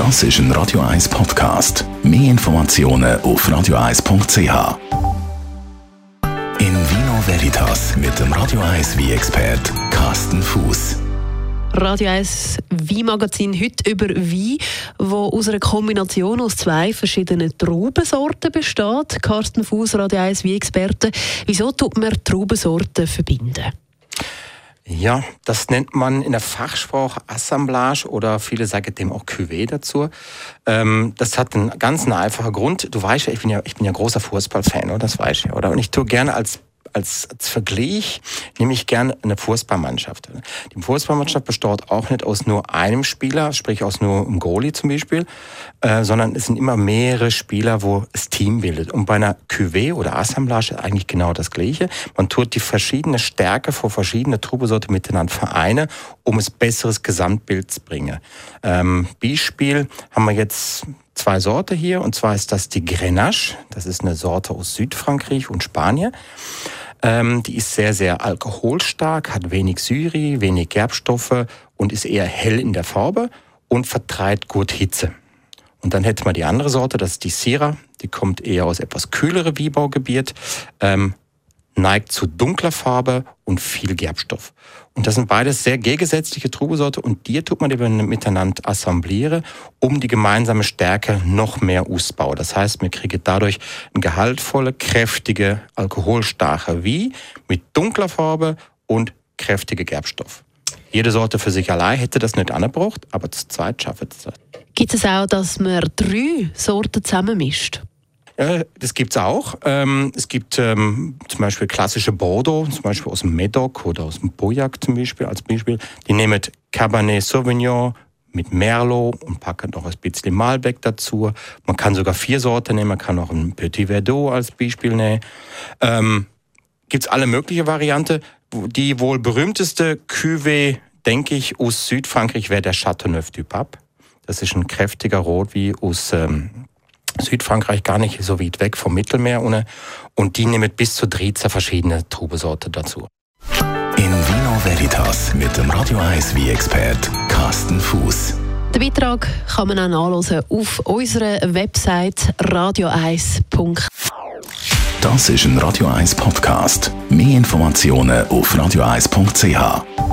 Das ist ein Radio 1 Podcast. Mehr Informationen auf radio1.ch. In Vino Veritas mit dem Radio 1 wie expert Carsten Fuß. Radio 1 Weinmagazin heute über Wein, wo aus einer Kombination aus zwei verschiedenen Traubensorten besteht. Carsten Fuß, Radio 1 Wein-Experte. Wieso tut man Traubensorten verbinden? Ja, das nennt man in der Fachsprache Assemblage oder viele sagen dem auch Cuvée dazu. Ähm, das hat einen ganz einfachen Grund. Du weißt ja, ich bin ja, ich bin ja großer Fußballfan, oder? Das weißt du ja, oder? Und ich tue gerne als als, als Vergleich nehme ich gerne eine Fußballmannschaft. Die Fußballmannschaft besteht auch nicht aus nur einem Spieler, sprich aus nur einem Goalie zum Beispiel, äh, sondern es sind immer mehrere Spieler, wo das Team bildet. Und bei einer Cuvée oder Assemblage ist eigentlich genau das Gleiche. Man tut die verschiedene Stärke vor verschiedene Trubesorte miteinander vereinen, um es besseres Gesamtbild zu bringen. Ähm, Beispiel haben wir jetzt zwei Sorte hier, und zwar ist das die Grenache. Das ist eine Sorte aus Südfrankreich und Spanien. Ähm, die ist sehr, sehr alkoholstark, hat wenig Syri, wenig Gerbstoffe und ist eher hell in der Farbe und vertreibt gut Hitze. Und dann hätte man die andere Sorte, das ist die Syrah. Die kommt eher aus etwas kühlere Wiebaugebiet, ähm, neigt zu dunkler Farbe und viel Gerbstoff. Und das sind beides sehr gegensätzliche Trubesorte und die tut man eben miteinander assemblieren, um die gemeinsame Stärke noch mehr auszubauen. Das heißt, wir kriegen dadurch ein gehaltvolle, kräftige, alkoholstarke Wie mit dunkler Farbe und kräftige Gerbstoff. Jede Sorte für sich allein hätte das nicht angebracht, aber zu zweit schafft es das. Gibt es auch, dass man drei Sorten zusammenmischt? Ja, das gibt's auch. Ähm, es gibt ähm, zum Beispiel klassische Bordeaux, zum Beispiel aus dem Medoc oder aus dem Pauillac zum Beispiel, als Beispiel. Die nehmen Cabernet Sauvignon mit Merlot und packen noch ein bisschen Malbec dazu. Man kann sogar vier Sorten nehmen, man kann auch ein Petit Verdot als Beispiel nehmen. Ähm, gibt's alle möglichen Varianten. Die wohl berühmteste Cuvée, denke ich, aus Südfrankreich wäre der Chateauneuf du Pape. Das ist ein kräftiger Rot wie aus ähm, Südfrankreich gar nicht so weit weg vom Mittelmeer. Und die nehmen bis zu 13 verschiedene Trubesorten dazu. In Vino Veritas mit dem Radio 1 wie expert Carsten Fuß. Den Beitrag kann man auch nachlesen auf unserer Website radio1.ch. Das ist ein Radio 1 Podcast. Mehr Informationen auf radio1.ch.